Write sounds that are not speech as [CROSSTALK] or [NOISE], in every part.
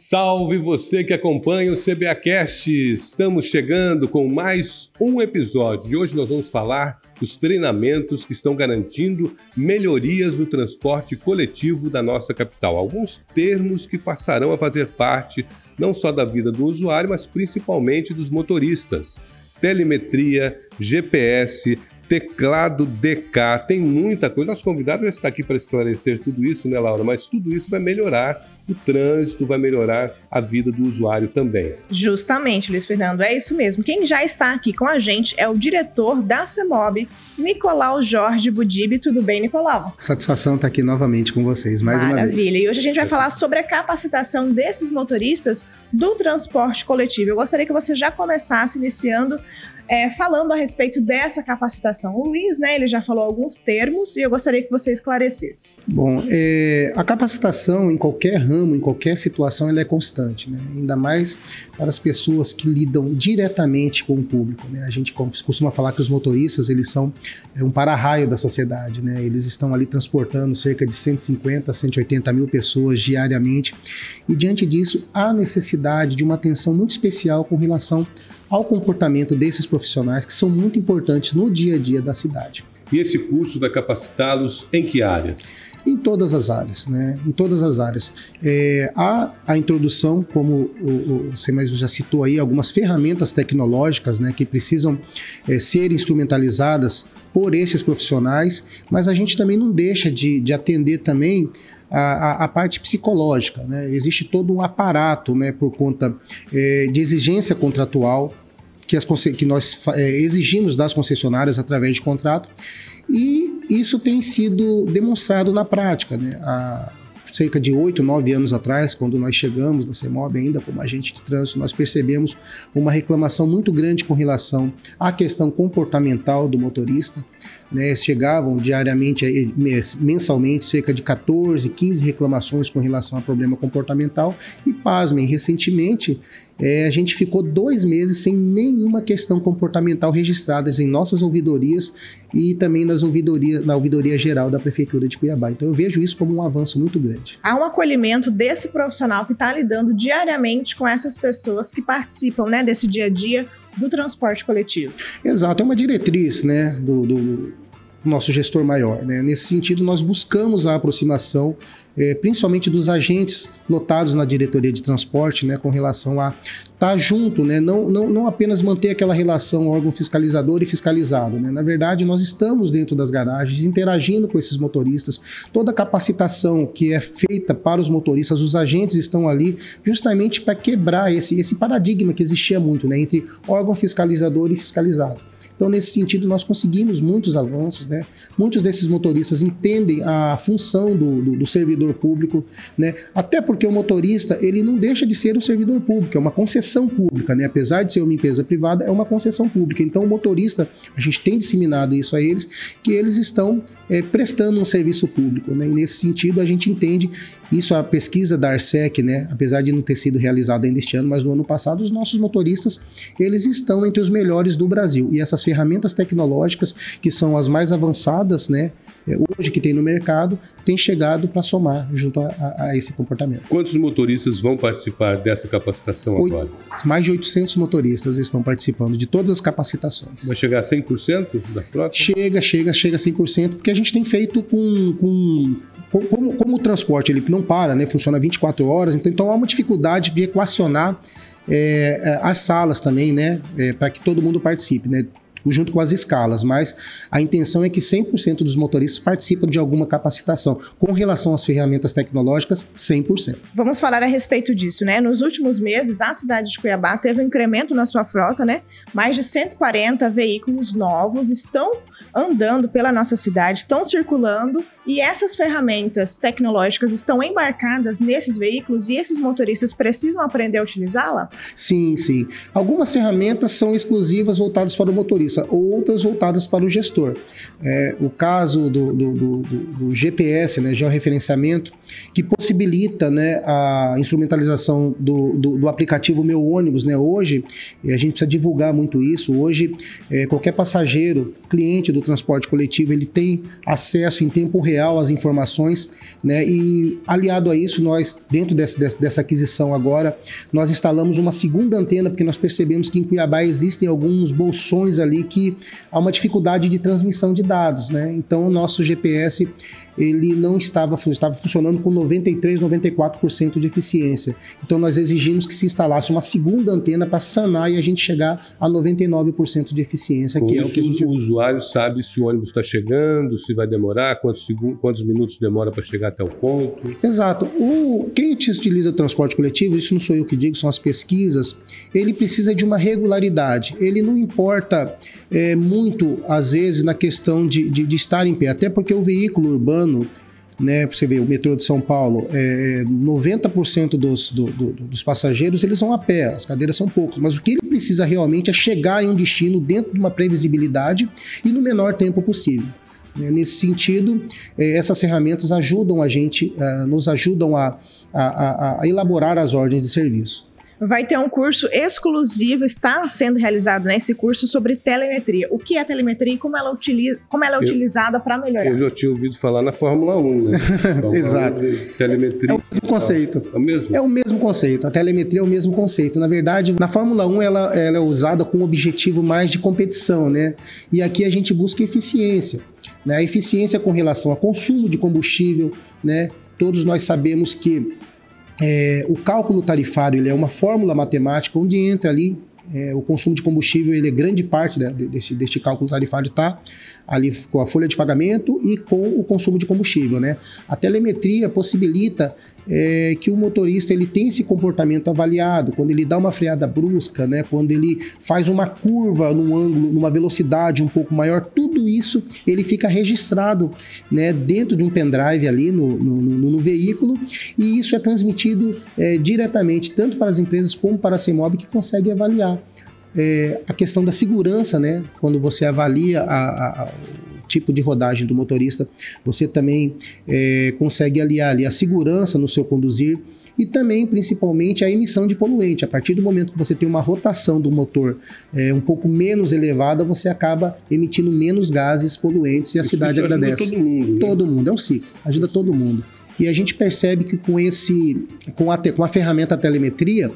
Salve você que acompanha o CBAcast! Estamos chegando com mais um episódio. Hoje nós vamos falar dos treinamentos que estão garantindo melhorias no transporte coletivo da nossa capital. Alguns termos que passarão a fazer parte não só da vida do usuário, mas principalmente dos motoristas. Telemetria, GPS, teclado DK, tem muita coisa. Nosso convidado já está aqui para esclarecer tudo isso, né, Laura? Mas tudo isso vai melhorar o trânsito, vai melhorar a vida do usuário também. Justamente, Luiz Fernando, é isso mesmo. Quem já está aqui com a gente é o diretor da CEMOB, Nicolau Jorge Budib. Tudo bem, Nicolau? Satisfação estar aqui novamente com vocês, mais Maravilha. uma vez. Maravilha. E hoje a gente vai falar sobre a capacitação desses motoristas do transporte coletivo. Eu gostaria que você já começasse iniciando é, falando a respeito dessa capacitação. O Luiz, né, ele já falou alguns termos e eu gostaria que você esclarecesse. Bom, é, a capacitação em qualquer ramo, em qualquer situação, ela é constante, né? ainda mais para as pessoas que lidam diretamente com o público. Né? A gente costuma falar que os motoristas eles são é, um para-raio da sociedade, né? eles estão ali transportando cerca de 150 a 180 mil pessoas diariamente e diante disso há necessidade de uma atenção muito especial com relação ao comportamento desses profissionais que são muito importantes no dia a dia da cidade. E esse curso vai capacitá-los em que áreas? Em todas as áreas, né? Em todas as áreas. É, há a introdução, como o, o, mesmo já citou aí, algumas ferramentas tecnológicas né, que precisam é, ser instrumentalizadas por esses profissionais, mas a gente também não deixa de, de atender também a, a, a, parte psicológica. Né? Existe todo um aparato né, por conta é, de exigência contratual que, as, que nós é, exigimos das concessionárias através de contrato e isso tem sido demonstrado na prática. Né? A, cerca de oito, nove anos atrás, quando nós chegamos na CEMOB ainda como agente de trânsito, nós percebemos uma reclamação muito grande com relação à questão comportamental do motorista. Né? Chegavam diariamente, mensalmente, cerca de 14, 15 reclamações com relação a problema comportamental. E, pasmem, recentemente é, a gente ficou dois meses sem nenhuma questão comportamental registrada em nossas ouvidorias e também nas ouvidorias, na ouvidoria geral da Prefeitura de Cuiabá. Então eu vejo isso como um avanço muito grande. Há um acolhimento desse profissional que está lidando diariamente com essas pessoas que participam né, desse dia a dia do transporte coletivo. Exato, é uma diretriz né, do, do nosso gestor maior. Né? Nesse sentido, nós buscamos a aproximação, é, principalmente dos agentes notados na diretoria de transporte, né, com relação a estar tá junto, né? não, não, não apenas manter aquela relação órgão fiscalizador e fiscalizado. Né? Na verdade, nós estamos dentro das garagens, interagindo com esses motoristas. Toda a capacitação que é feita para os motoristas, os agentes estão ali justamente para quebrar esse, esse paradigma que existia muito né, entre órgão fiscalizador e fiscalizado. Então, nesse sentido, nós conseguimos muitos avanços, né? Muitos desses motoristas entendem a função do, do, do, servidor público, né? Até porque o motorista, ele não deixa de ser um servidor público, é uma concessão pública, né? Apesar de ser uma empresa privada, é uma concessão pública. Então, o motorista, a gente tem disseminado isso a eles, que eles estão é, prestando um serviço público, né? E nesse sentido, a gente entende isso a pesquisa da Arsec, né, apesar de não ter sido realizada ainda este ano, mas no ano passado, os nossos motoristas, eles estão entre os melhores do Brasil. E essas ferramentas tecnológicas, que são as mais avançadas, né, é, hoje que tem no mercado, têm chegado para somar junto a, a, a, esse comportamento. Quantos motoristas vão participar dessa capacitação Oito, agora? Mais de 800 motoristas estão participando de todas as capacitações. Vai chegar a 100% da frota? Chega, chega, chega a 100%, porque a gente tem feito com, com como, como, o transporte ele não para, né, funciona 24 horas, então, então há uma dificuldade de equacionar é, as salas também, né, é, para que todo mundo participe, né, junto com as escalas, mas a intenção é que 100% dos motoristas participam de alguma capacitação. Com relação às ferramentas tecnológicas, 100%. Vamos falar a respeito disso, né? Nos últimos meses, a cidade de Cuiabá teve um incremento na sua frota, né? Mais de 140 veículos novos estão andando pela nossa cidade, estão circulando e essas ferramentas tecnológicas estão embarcadas nesses veículos e esses motoristas precisam aprender a utilizá-la? Sim, sim. Algumas ferramentas são exclusivas voltadas para o motorista outras voltadas para o gestor. É, o caso do, do, do, do GPS, né, georreferenciamento, que possibilita né, a instrumentalização do, do, do, aplicativo Meu Ônibus. Né? Hoje, a gente precisa divulgar muito isso. Hoje, é, qualquer passageiro, cliente do transporte coletivo, ele tem acesso em tempo real às informações. Né? E aliado a isso, nós, dentro dessa, dessa aquisição agora, nós instalamos uma segunda antena, porque nós percebemos que em Cuiabá existem alguns bolsões ali que há uma dificuldade de transmissão de dados. Né? Então, o nosso GPS ele não estava, estava funcionando com 93, 94% de eficiência. Então nós exigimos que se instalasse uma segunda antena para sanar e a gente chegar a 99% de eficiência, Com que é o que gente... o usuário sabe se o ônibus está chegando, se vai demorar, quantos, segundos, quantos minutos demora para chegar até o ponto. Exato. O, quem utiliza transporte coletivo, isso não sou eu que digo, são as pesquisas, ele precisa de uma regularidade. Ele não importa é, muito, às vezes, na questão de, de, de estar em pé, até porque o veículo urbano ano, né, você vê, o metrô de São Paulo, é, 90% dos, do, do, dos passageiros eles vão a pé, as cadeiras são poucas, mas o que ele precisa realmente é chegar em um destino dentro de uma previsibilidade e no menor tempo possível. Né, nesse sentido, é, essas ferramentas ajudam a gente, é, nos ajudam a, a, a elaborar as ordens de serviço vai ter um curso exclusivo, está sendo realizado nesse né, curso sobre telemetria. O que é telemetria e como ela, utiliza, como ela é eu, utilizada para melhorar? Eu já tinha ouvido falar na Fórmula 1, né? [LAUGHS] Exato. Telemetria. É o mesmo conceito. É o mesmo? É o mesmo conceito. A telemetria é o mesmo conceito. Na verdade, na Fórmula 1 ela, ela é usada com um objetivo mais de competição, né? E aqui a gente busca eficiência. Né? A eficiência com relação ao consumo de combustível, né? Todos nós sabemos que é, o cálculo tarifário ele é uma fórmula matemática onde entra ali é, o consumo de combustível, ele é grande parte desse, deste cálculo tarifário está ali com a folha de pagamento e com o consumo de combustível. Né? A telemetria possibilita é, que o motorista ele tem esse comportamento avaliado, quando ele dá uma freada brusca, né, quando ele faz uma curva num ângulo, numa velocidade um pouco maior, tudo isso ele fica registrado né, dentro de um pendrive ali no, no, no, no veículo e isso é transmitido é, diretamente tanto para as empresas como para a CEMOB que consegue avaliar. É, a questão da segurança, né? Quando você avalia a, a, tipo de rodagem do motorista, você também é, consegue aliar ali a segurança no seu conduzir e também, principalmente, a emissão de poluente. A partir do momento que você tem uma rotação do motor é, um pouco menos elevada, você acaba emitindo menos gases poluentes e a Isso cidade agradece. Todo mundo, né? todo mundo, é um ciclo, ajuda todo mundo. E a gente percebe que com esse, com a, com a ferramenta telemetria,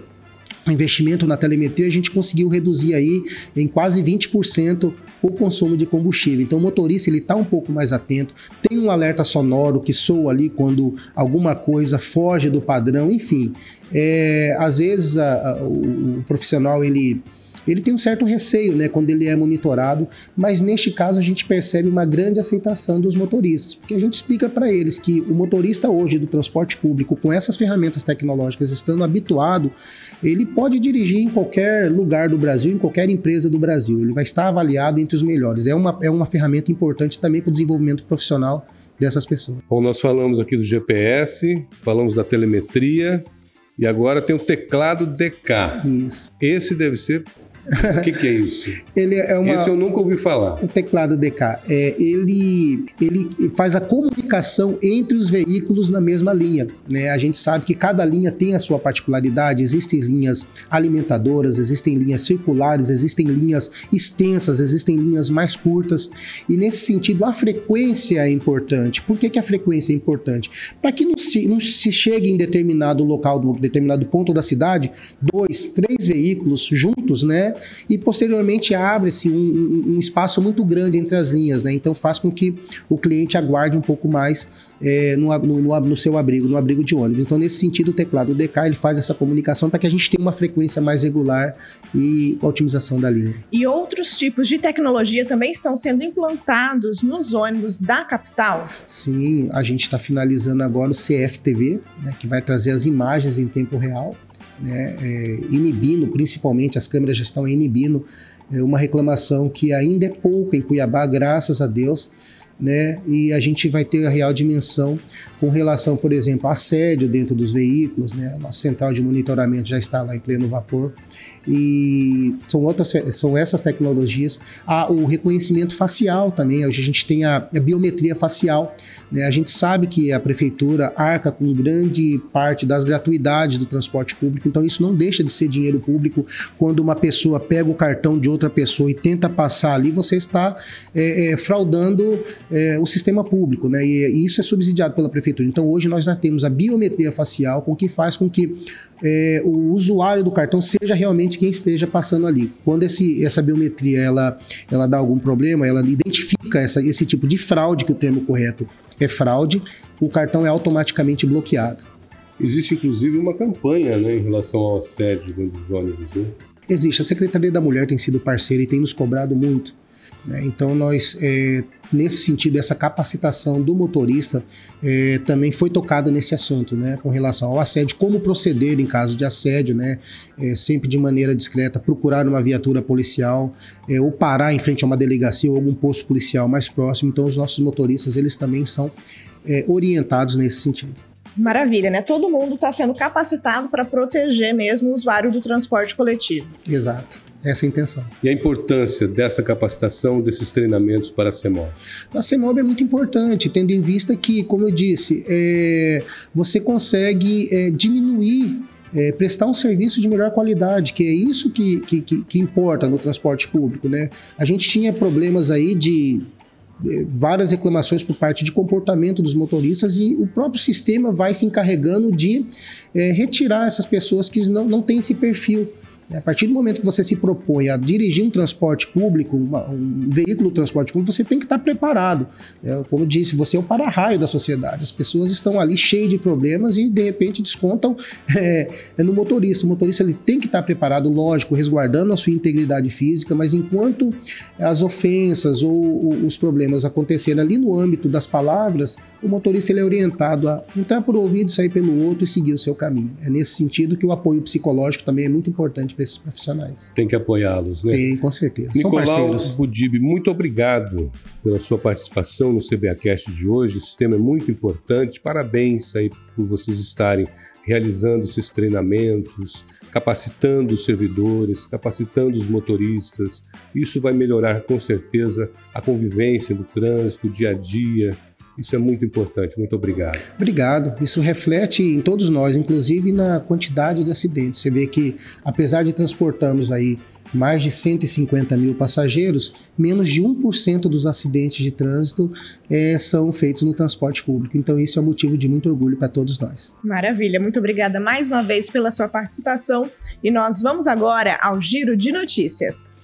investimento na telemetria, a gente conseguiu reduzir aí em quase 20% o consumo de combustível. Então o motorista ele está um pouco mais atento, tem um alerta sonoro que soa ali quando alguma coisa foge do padrão, enfim. É, às vezes a, a, o, o profissional ele ele tem um certo receio, né, quando ele é monitorado, mas neste caso a gente percebe uma grande aceitação dos motoristas, porque a gente explica para eles que o motorista hoje do transporte público, com essas ferramentas tecnológicas estando habituado, ele pode dirigir em qualquer lugar do Brasil, em qualquer empresa do Brasil. Ele vai estar avaliado entre os melhores. É uma, é uma ferramenta importante também para o desenvolvimento profissional dessas pessoas. Bom, nós falamos aqui do GPS, falamos da telemetria. E agora tem o teclado DK. Isso. Esse deve ser o que, que, é isso? ele é uma, Esse eu nunca ouvi falar. O teclado DK. É, ele, ele faz a comunicação entre os veículos na mesma linha. Né? A gente sabe que cada linha tem a sua particularidade. Existem linhas alimentadoras, existem linhas circulares, existem linhas extensas, existem linhas mais curtas. E nesse sentido, a frequência é importante. Por que, que a frequência é importante? Para que não se, não se chegue em determinado local, determinado ponto da cidade, dois, três veículos juntos, né? E posteriormente abre-se um, um, um, espaço muito grande entre as linhas, né? Então faz com que o cliente aguarde um pouco mais é, no, no, no, seu abrigo, no abrigo de ônibus. Então, nesse sentido, o teclado DK ele faz essa comunicação para que a gente tenha uma frequência mais regular e otimização da linha. E outros tipos de tecnologia também estão sendo implantados nos ônibus da capital? Sim, a gente está finalizando agora o CFTV, né, que vai trazer as imagens em tempo real né, é, inibindo, principalmente as câmeras já estão inibindo é, uma reclamação que ainda é pouca em Cuiabá, graças a Deus. Né? E a gente vai ter a real dimensão com relação, por exemplo, a assédio dentro dos veículos, né? Nossa central de monitoramento já está lá em pleno vapor. E são outras, são essas tecnologias. Ah, o reconhecimento facial também. Hoje a gente tem a, a biometria facial. Né? A gente sabe que a prefeitura arca com grande parte das gratuidades do transporte público, então isso não deixa de ser dinheiro público. Quando uma pessoa pega o cartão de outra pessoa e tenta passar ali, você está é, é, fraudando é, o sistema público, né? E, e isso é subsidiado pela prefeitura. Então hoje nós já temos a biometria facial, com que faz com que é, o usuário do cartão seja realmente quem esteja passando ali. Quando esse, essa biometria ela, ela dá algum problema, ela identifica essa, esse tipo de fraude, que o termo correto é fraude, o cartão é automaticamente bloqueado. Existe inclusive uma campanha né, em relação ao assédio dentro dos ônibus, né? Existe. A Secretaria da Mulher tem sido parceira e tem nos cobrado muito. Né? Então, nós, é, nesse sentido, essa capacitação do motorista é, também foi tocado nesse assunto, né? com relação ao assédio, como proceder em caso de assédio, né? É, sempre de maneira discreta, procurar uma viatura policial é, ou parar em frente a uma delegacia ou algum posto policial mais próximo. Então, os nossos motoristas eles também são é, orientados nesse sentido. Maravilha, né? Todo mundo está sendo capacitado para proteger mesmo o usuário do transporte coletivo. Exato. Essa é a intenção. E a importância dessa capacitação, desses treinamentos para a CEMOB? A CEMOB é muito importante, tendo em vista que, como eu disse, é, você consegue é, diminuir é, prestar um serviço de melhor qualidade, que é isso que, que, que, que, importa no transporte público. Né? A gente tinha problemas aí de é, várias reclamações por parte de comportamento dos motoristas e o próprio sistema vai se encarregando de é, retirar essas pessoas que não, não têm esse perfil. A partir do momento que você se propõe a dirigir um transporte público, uma, um veículo de transporte público, você tem que estar preparado. É, como disse, você é o para-raio da sociedade. As pessoas estão ali cheias de problemas e, de repente, descontam [LAUGHS] é, é no motorista. O motorista ele tem que estar preparado, lógico, resguardando a sua integridade física, mas enquanto as ofensas ou, ou os problemas acontecerem ali no âmbito das palavras, o motorista ele é orientado a entrar por ouvido, sair pelo outro e seguir o seu caminho. É nesse sentido que o apoio psicológico também é muito importante para esses profissionais. Tem que apoiá-los, né? Tem, com certeza. Nicolau São parceiros. Budib, muito obrigado pela sua participação no CBAcast de hoje. Esse tema é muito importante. Parabéns aí por vocês estarem realizando esses treinamentos, capacitando os servidores, capacitando os motoristas. Isso vai melhorar com certeza a convivência do trânsito, o dia a dia, isso é muito importante. Muito obrigado. Obrigado. Isso reflete em todos nós, inclusive na quantidade de acidentes. Você vê que, apesar de transportarmos aí mais de 150 mil passageiros, menos de 1% dos acidentes de trânsito é, são feitos no transporte público. Então, isso é um motivo de muito orgulho para todos nós. Maravilha. Muito obrigada mais uma vez pela sua participação. E nós vamos agora ao Giro de Notícias.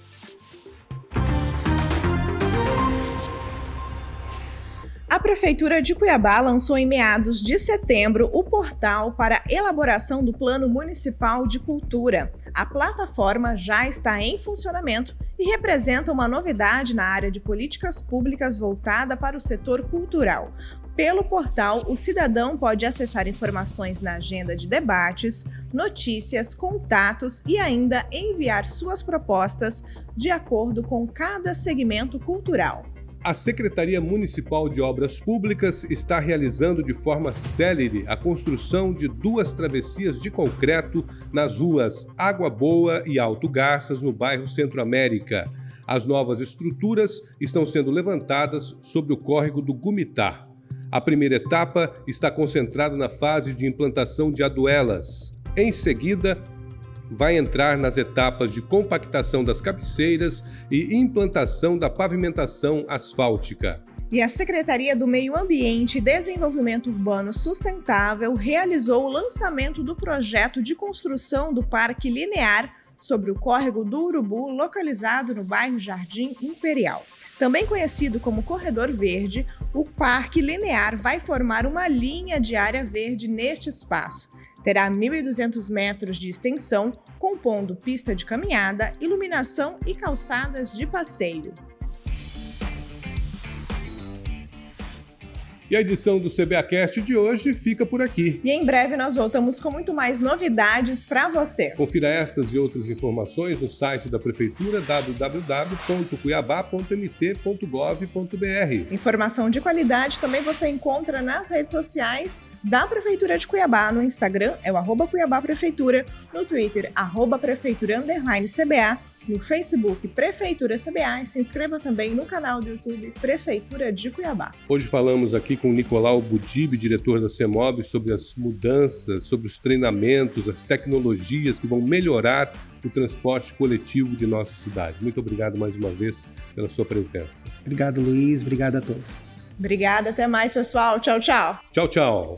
A Prefeitura de Cuiabá lançou em meados de setembro o portal para elaboração do Plano Municipal de Cultura. A plataforma já está em funcionamento e representa uma novidade na área de políticas públicas voltada para o setor cultural. Pelo portal, o cidadão pode acessar informações na agenda de debates, notícias, contatos e ainda enviar suas propostas de acordo com cada segmento cultural. A Secretaria Municipal de Obras Públicas está realizando de forma célere a construção de duas travessias de concreto nas ruas Água Boa e Alto Garças, no bairro Centro América. As novas estruturas estão sendo levantadas sobre o córrego do Gumitá. A primeira etapa está concentrada na fase de implantação de aduelas. Em seguida, vai entrar nas etapas de compactação das cabeceiras e implantação da pavimentação asfáltica. E a Secretaria do Meio Ambiente e Desenvolvimento Urbano Sustentável realizou o lançamento do projeto de construção do Parque Linear sobre o córrego do Urubu, localizado no bairro Jardim Imperial. Também conhecido como Corredor Verde, o Parque Linear vai formar uma linha de área verde neste espaço Terá 1.200 metros de extensão, compondo pista de caminhada, iluminação e calçadas de passeio. E a edição do CBAcast de hoje fica por aqui. E em breve nós voltamos com muito mais novidades para você. Confira estas e outras informações no site da Prefeitura www.cuiabá.mt.gov.br. Informação de qualidade também você encontra nas redes sociais da Prefeitura de Cuiabá. No Instagram é o arroba Cuiabá Prefeitura, no Twitter, arroba Prefeitura CBA no Facebook Prefeitura CBA e se inscreva também no canal do YouTube Prefeitura de Cuiabá. Hoje falamos aqui com o Nicolau Budib, diretor da CEMOB, sobre as mudanças, sobre os treinamentos, as tecnologias que vão melhorar o transporte coletivo de nossa cidade. Muito obrigado mais uma vez pela sua presença. Obrigado, Luiz. Obrigado a todos. Obrigada, até mais, pessoal. Tchau, tchau. Tchau, tchau.